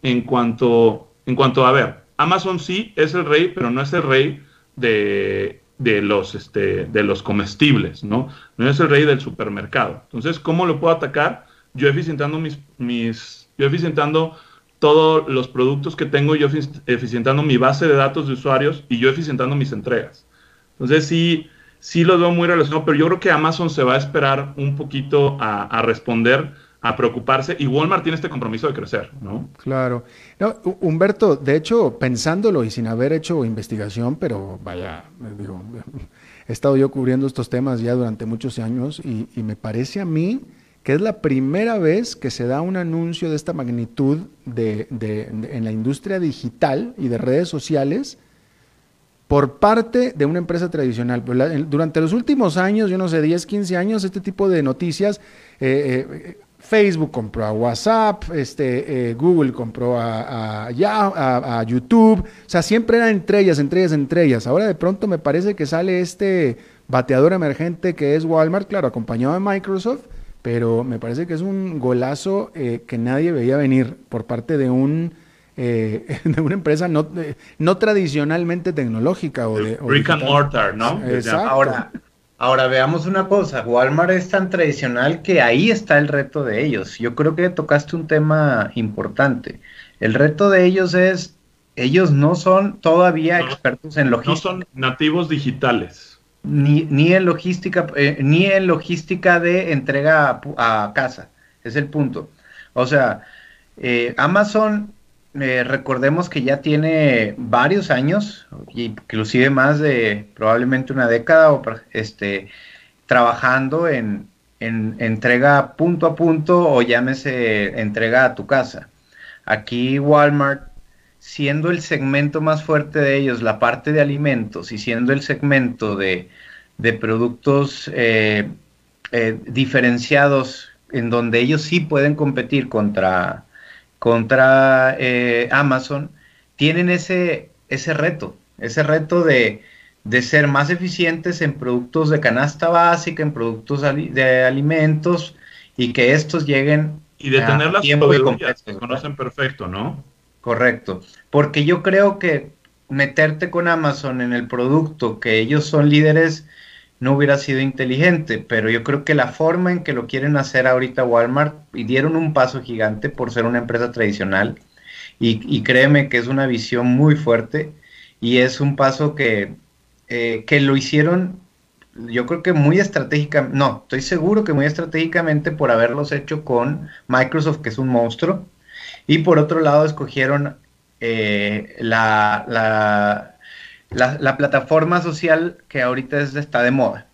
Speaker 5: en cuanto, en cuanto a ver, Amazon sí es el rey, pero no es el rey de, de los, este, de los comestibles, ¿no? No es el rey del supermercado. Entonces, ¿cómo lo puedo atacar? Yo eficientando mis, mis yo eficientando todos los productos que tengo, yo eficientando mi base de datos de usuarios y yo eficientando mis entregas. Entonces, sí, sí lo veo muy relacionado, pero yo creo que Amazon se va a esperar un poquito a, responder, a preocuparse, y Walmart tiene este compromiso de crecer, ¿no?
Speaker 1: Claro. No, Humberto, de hecho, pensándolo y sin haber hecho investigación, pero vaya, digo, he estado yo cubriendo estos temas ya durante muchos años y, me parece a mí que es la primera vez que se da un anuncio de esta magnitud de, en la industria digital y de redes sociales por parte de una empresa tradicional. Pues durante los últimos años, yo no sé, 10, 15 años, este tipo de noticias, eh, eh, Facebook compró a WhatsApp, este, eh, Google compró a, a, YouTube, o sea, siempre eran entre ellas, entre ellas, entre ellas. Ahora de pronto me parece que sale este bateador emergente que es Walmart, claro, acompañado de Microsoft, pero me parece que es un golazo que nadie veía venir por parte de un eh, de una empresa no, eh, no tradicionalmente tecnológica. O de,
Speaker 5: Brick and mortar, ¿no?
Speaker 6: Ahora, ahora veamos una cosa, Walmart es tan tradicional que ahí está el reto de ellos. Yo creo que tocaste un tema importante. El reto de ellos es, ellos no son todavía expertos en logística.
Speaker 5: No son nativos digitales.
Speaker 6: Ni, ni en logística, eh, ni en logística de entrega a, casa. Es el punto. O sea, Amazon eh, recordemos que ya tiene varios años, inclusive más de probablemente una década, este, trabajando en, entrega punto a punto o llámese entrega a tu casa. Aquí Walmart, siendo el segmento más fuerte de ellos, la parte de alimentos y siendo el segmento de, productos eh, eh, diferenciados en donde ellos sí pueden competir contra contra eh, Amazon, tienen ese, ese reto, ese reto de, ser más eficientes en productos de canasta básica, en productos de alimentos y que estos lleguen
Speaker 5: y de tener las proveedoras que conocen perfecto, ¿no?
Speaker 6: Correcto, porque yo creo que meterte con Amazon en el producto que ellos son líderes no hubiera sido inteligente, pero yo creo que la forma en que lo quieren hacer ahorita Walmart y dieron un paso gigante por ser una empresa tradicional y, créeme que es una visión muy fuerte y es un paso que, eh, que lo hicieron yo creo que muy estratégicamente, no, estoy seguro que muy estratégicamente por haberlos hecho con Microsoft, que es un monstruo, y por otro lado escogieron eh, la, la, la, plataforma social que ahorita está de moda.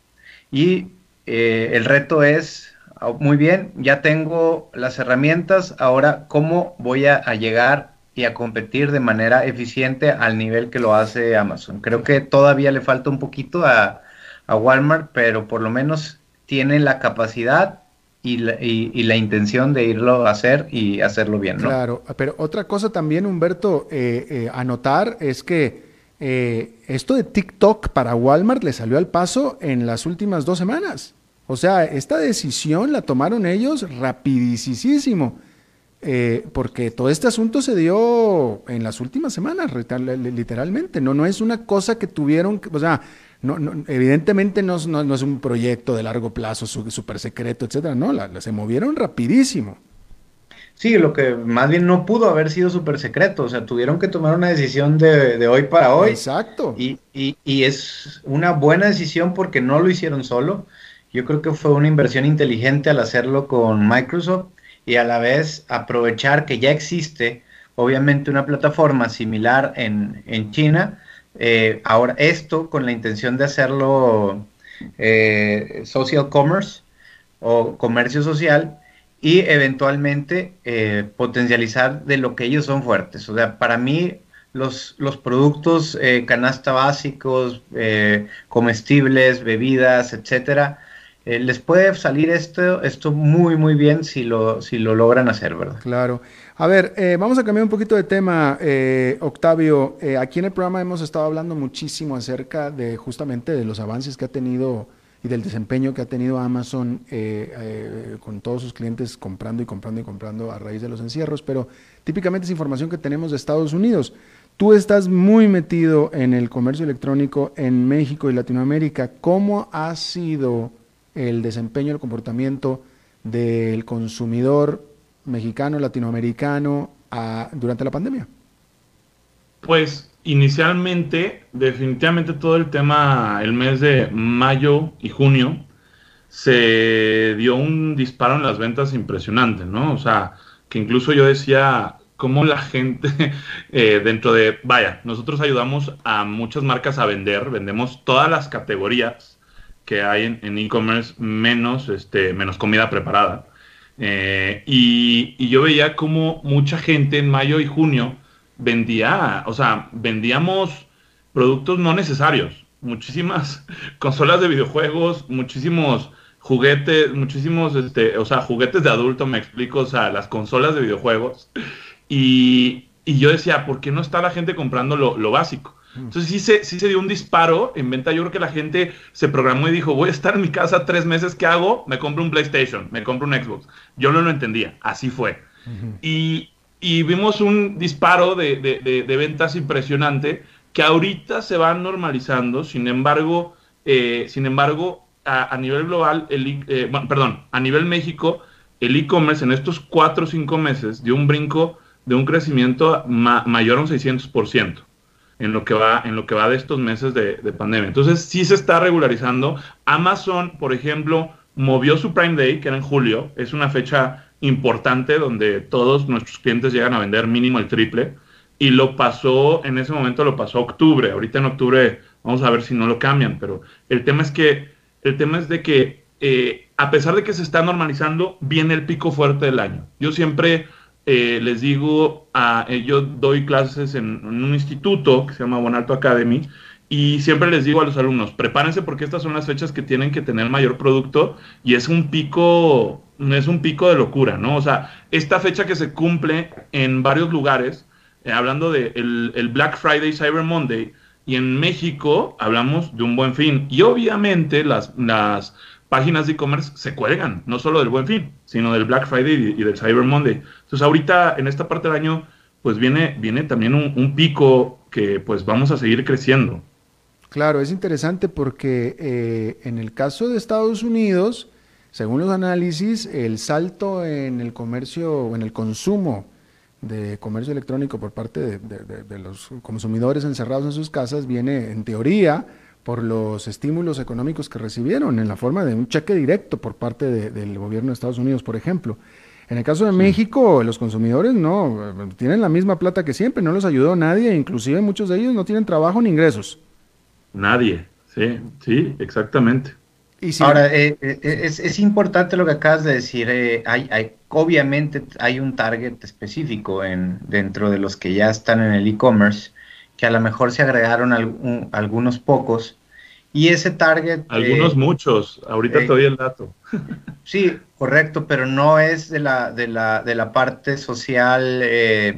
Speaker 6: Y eh, el reto es, ah, muy bien, ya tengo las herramientas, ahora cómo voy a, llegar y a competir de manera eficiente al nivel que lo hace Amazon. Creo que todavía le falta un poquito a, a Walmart, pero por lo menos tiene la capacidad y la, y, la, intención de irlo a hacer y hacerlo bien, ¿no?
Speaker 1: Claro, pero otra cosa también, Humberto, eh, eh, anotar es que eh, esto de TikTok para Walmart le salió al paso en las últimas dos semanas. O sea, esta decisión la tomaron ellos rapidísimo. porque todo este asunto se dio en las últimas semanas, literalmente. No, no es una cosa que tuvieron, o sea, no, evidentemente no, no, es un proyecto de largo plazo súper secreto, etcétera, no, la, se movieron rapidísimo.
Speaker 6: Sí, lo que más bien no pudo haber sido súper secreto, o sea, tuvieron que tomar una decisión de, hoy para hoy.
Speaker 1: Exacto.
Speaker 6: Y, y, y, es una buena decisión porque no lo hicieron solo. Yo creo que fue una inversión inteligente al hacerlo con Microsoft y a la vez aprovechar que ya existe, obviamente, una plataforma similar en, en China eh, ahora, esto con la intención de hacerlo eh, social commerce o comercio social y eventualmente eh, potencializar de lo que ellos son fuertes. O sea, para mí los, los productos canasta básicos, comestibles, bebidas, etcétera, les puede salir esto, esto muy, muy bien si lo, si lo logran hacer, ¿verdad?
Speaker 1: Claro. A ver, eh, vamos a cambiar un poquito de tema, eh, Octavio. Eh, aquí en el programa hemos estado hablando muchísimo acerca de justamente de los avances que ha tenido y del desempeño que ha tenido Amazon con todos sus clientes comprando y comprando y comprando a raíz de los encierros, pero típicamente es información que tenemos de Estados Unidos. Tú estás muy metido en el comercio electrónico en México y Latinoamérica. ¿Cómo ha sido el desempeño, el comportamiento del consumidor mexicano, latinoamericano durante la pandemia?
Speaker 5: Pues inicialmente, definitivamente todo el tema, el mes de mayo y junio, se dio un disparo en las ventas impresionante, ¿no? O sea, que incluso yo decía, cómo la gente eh, dentro de, vaya, nosotros ayudamos a muchas marcas a vender, vendemos todas las categorías que hay en e-commerce, menos, este, menos comida preparada. Eh, y, yo veía como mucha gente en mayo y junio vendía, o sea, vendíamos productos no necesarios, muchísimas consolas de videojuegos, muchísimos juguetes, muchísimos, este, o sea, juguetes de adulto, me explico, o sea, las consolas de videojuegos. Y, yo decía, ¿por qué no está la gente comprando lo básico? Mm. Entonces sí se, sí se dio un disparo en venta. Yo creo que la gente se programó y dijo, voy a estar en mi casa tres meses, ¿qué hago? Me compro un PlayStation, me compro un Xbox. Yo no lo entendía, así fue. y, vimos un disparo de, ventas impresionante que ahorita se van normalizando, sin embargo, eh, sin embargo, a, nivel global, el, eh, perdón, a nivel México, el e-commerce en estos cuatro o cinco meses dio un brinco de un crecimiento mayor a un 600% en lo que va, en lo que va de estos meses de, pandemia. Entonces sí se está regularizando. Amazon, por ejemplo, movió su Prime Day, que era en julio. Es una fecha importante donde todos nuestros clientes llegan a vender mínimo el triple. Y lo pasó, en ese momento lo pasó octubre. Ahorita en octubre vamos a ver si no lo cambian. Pero el tema es que, el tema es de que eh, a pesar de que se está normalizando, viene el pico fuerte del año. Yo siempre eh, les digo, a, eh, yo doy clases en, un instituto que se llama Bonalto Academy y siempre les digo a los alumnos, prepárense porque estas son las fechas que tienen que tener mayor producto y es un pico, es un pico de locura, ¿no? O sea, esta fecha que se cumple en varios lugares, eh, hablando de el, Black Friday, Cyber Monday, y en México hablamos de un buen fin. Y obviamente las, las páginas de e-commerce se cuelgan, no solo del buen fin, sino del Black Friday y, del Cyber Monday. Entonces ahorita en esta parte del año pues viene, viene también un, pico que pues vamos a seguir creciendo.
Speaker 1: Claro, es interesante porque eh, en el caso de Estados Unidos, según los análisis, el salto en el comercio en el consumo de comercio electrónico por parte de, los consumidores encerrados en sus casas viene, en teoría, por los estímulos económicos que recibieron en la forma de un cheque directo por parte del gobierno de Estados Unidos, por ejemplo. En el caso de México, los consumidores no, tienen la misma plata que siempre, no los ayudó nadie, inclusive muchos de ellos no tienen trabajo ni ingresos.
Speaker 5: Nadie, sí, sí, exactamente.
Speaker 6: Ahora, eh, eh, es, importante lo que acabas de decir. Eh, hay, hay, obviamente hay un target específico en, dentro de los que ya están en el e-commerce, que a lo mejor se agregaron algunos pocos. Y ese target...
Speaker 5: Algunos muchos. Ahorita te doy el dato.
Speaker 6: Sí, correcto, pero no es de la, de la, de la parte social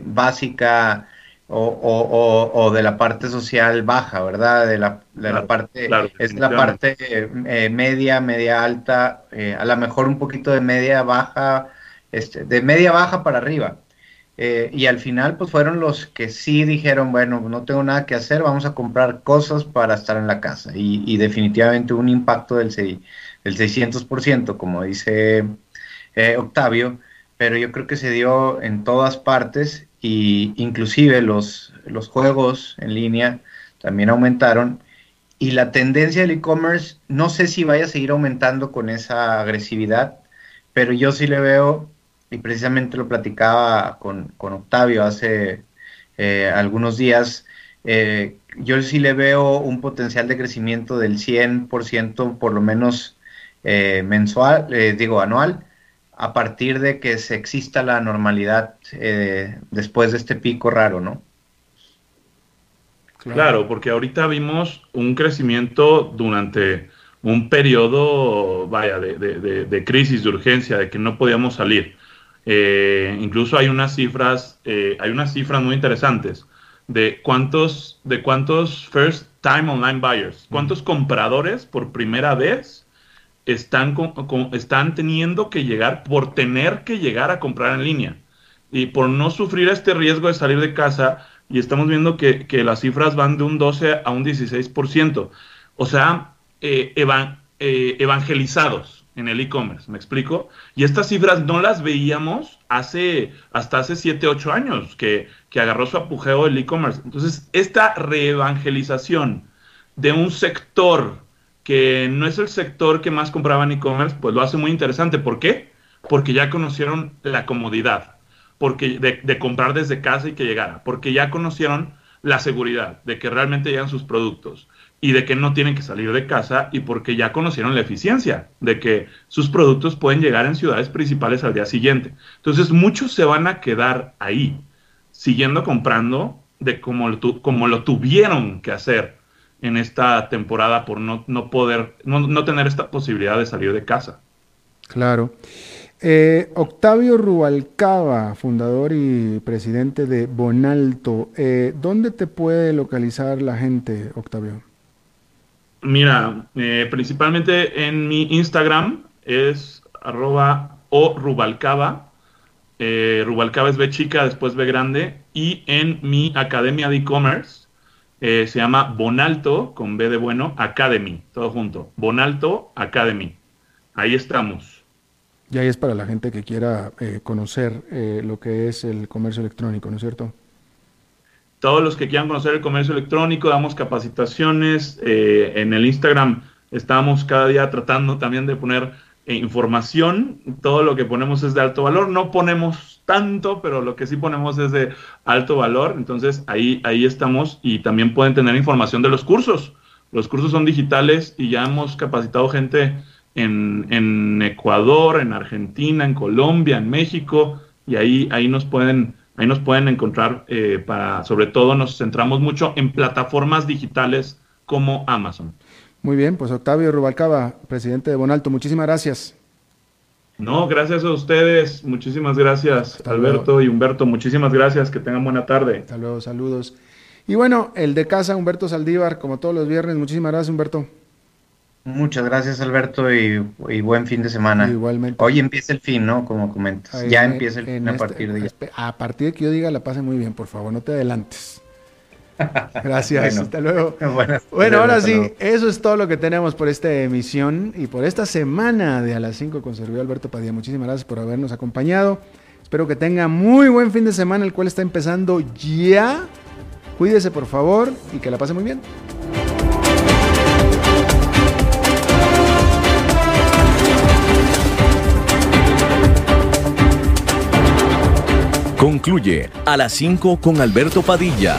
Speaker 6: básica o, o, de la parte social baja, ¿verdad? De la, de la parte, es la parte eh, media, media alta, eh, a lo mejor un poquito de media baja, este, de media baja para arriba. Eh, y al final, pues fueron los que sí dijeron, bueno, no tengo nada que hacer, vamos a comprar cosas para estar en la casa. Y, y definitivamente un impacto del, del 600%, como dice Octavio, pero yo creo que se dio en todas partes y inclusive los, los juegos en línea también aumentaron. Y la tendencia del e-commerce no sé si vaya a seguir aumentando con esa agresividad, pero yo sí le veo, y precisamente lo platicaba con, Octavio hace eh, algunos días, eh, yo sí le veo un potencial de crecimiento del 100% por lo menos eh, mensual, digo anual, a partir de que se exista la normalidad eh, después de este pico raro, ¿no?
Speaker 5: Claro. porque ahorita vimos un crecimiento durante un periodo, vaya, de, crisis, de urgencia, de que no podíamos salir. Eh, incluso hay unas cifras, eh, hay unas cifras muy interesantes de cuántos, de cuántos first time online buyers, cuántos compradores por primera vez están, están teniendo que llegar por tener que llegar a comprar en línea y por no sufrir este riesgo de salir de casa y estamos viendo que, las cifras van de un 12 a un 16%. O sea, eh, eh, evangelizados en el e-commerce, ¿me explico? Y estas cifras no las veíamos hace, hasta hace 7, 8 años que, que agarró su apogeo el e-commerce. Entonces, esta reevangelización de un sector que no es el sector que más compraba en e-commerce, pues lo hace muy interesante. ¿Por qué? Porque ya conocieron la comodidad, porque de, comprar desde casa y que llegara, porque ya conocieron la seguridad de que realmente llegan sus productos y de que no tienen que salir de casa y porque ya conocieron la eficiencia de que sus productos pueden llegar en ciudades principales al día siguiente. Entonces muchos se van a quedar ahí, siguiendo comprando de como como lo tuvieron que hacer en esta temporada por no, no poder, no, tener esta posibilidad de salir de casa.
Speaker 1: Claro. Eh, Octavio Rubalcaba, fundador y presidente de Bonalto, eh, ¿dónde te puede localizar la gente, Octavio?
Speaker 5: Mira, eh, principalmente en mi Instagram es arroba o Rubalcaba. Rubalcaba es B chica, después B grande. Y en mi academia de e-commerce eh, se llama Bonalto, con B de bueno, Academy, todo junto. Bonalto Academy. Ahí estamos.
Speaker 1: Y ahí es para la gente que quiera eh, conocer eh, lo que es el comercio electrónico, ¿no es cierto?
Speaker 5: Todos los que quieran conocer el comercio electrónico, damos capacitaciones. en el Instagram estamos cada día tratando también de poner información. Todo lo que ponemos es de alto valor. No ponemos tanto, pero lo que sí ponemos es de alto valor. Entonces ahí, ahí estamos y también pueden tener información de los cursos. Los cursos son digitales y ya hemos capacitado gente en, Ecuador, en Argentina, en Colombia, en México y ahí, ahí nos pueden ahí nos pueden encontrar eh, para, sobre todo nos centramos mucho en plataformas digitales como Amazon.
Speaker 1: Muy bien, pues Octavio Rubalcaba, presidente de Bonalto, muchísimas gracias.
Speaker 5: No, gracias a ustedes. Muchísimas gracias, Alberto y Humberto. Muchísimas gracias. Que tengan buena tarde.
Speaker 1: Hasta luego, saludos. Y bueno, el de casa, Humberto Saldívar, como todos los viernes. Muchísimas gracias, Humberto.
Speaker 6: Muchas gracias Alberto y, buen fin de semana.
Speaker 1: Igualmente.
Speaker 6: Hoy empieza el fin, ¿no? Como comentas. ya empieza el fin a este, partir de ya.
Speaker 1: A partir de que yo diga la pase muy bien, por favor, no te adelantes. Gracias, hasta luego. bueno, ahora sí, eso es todo lo que tenemos por esta emisión y por esta semana de a las 5 con Sergio Alberto Padilla. Muchísimas gracias por habernos acompañado. Espero que tenga muy buen fin de semana, el cual está empezando ya. Cuídese por favor y que la pase muy bien.
Speaker 2: Concluye a las 5 con Alberto Padilla.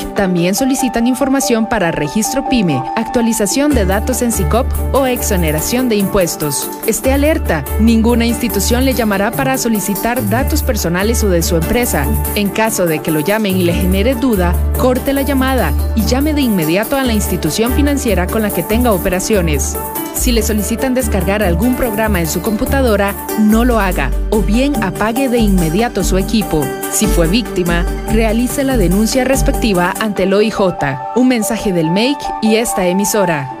Speaker 7: también solicitan información para registro PYME, actualización de datos en SICOP o exoneración de impuestos. Esté alerta, ninguna institución le llamará para solicitar datos personales o de su empresa. En caso de que lo llamen y le genere duda, corte la llamada y llame de inmediato a la institución financiera con la que tenga operaciones. Si le solicitan descargar algún programa en su computadora, no lo haga o bien apague de inmediato su equipo. Si fue víctima, realice la denuncia respectiva ante el OIJ. Un mensaje del MAKE y esta emisora.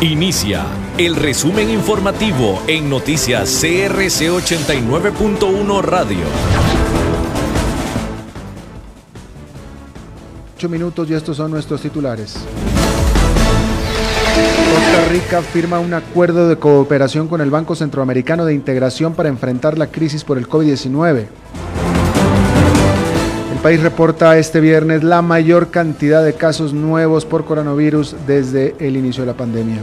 Speaker 2: Inicia el resumen informativo en noticias CRC 89.1 Radio.
Speaker 1: Ocho minutos y estos son nuestros titulares. Costa Rica firma un acuerdo de cooperación con el Banco Centroamericano de Integración para enfrentar la crisis por el COVID-19. El país reporta este viernes la mayor cantidad de casos nuevos por coronavirus desde el inicio de la pandemia.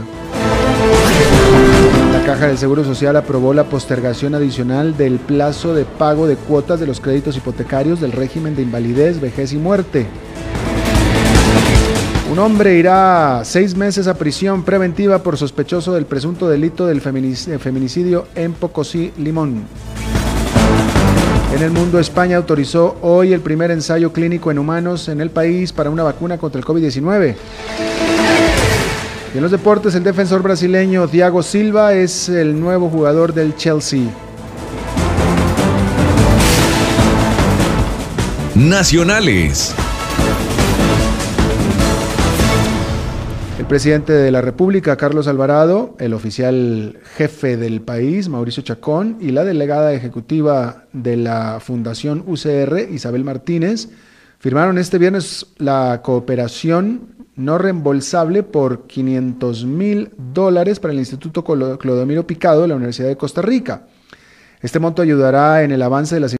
Speaker 1: La Caja del Seguro Social aprobó la postergación adicional del plazo de pago de cuotas de los créditos hipotecarios del régimen de invalidez, vejez y muerte. Un hombre irá seis meses a prisión preventiva por sospechoso del presunto delito del feminicidio en Pocosí, Limón. En el mundo, España autorizó hoy el primer ensayo clínico en humanos en el país para una vacuna contra el COVID-19. Y en los deportes, el defensor brasileño Thiago Silva es el nuevo jugador del Chelsea.
Speaker 2: Nacionales.
Speaker 1: El presidente de la República, Carlos Alvarado, el oficial jefe del país, Mauricio Chacón, y la delegada ejecutiva de la Fundación UCR, Isabel Martínez, firmaron este viernes la cooperación no reembolsable por 500 mil dólares para el Instituto Clodomiro Picado de la Universidad de Costa Rica. Este monto ayudará en el avance de las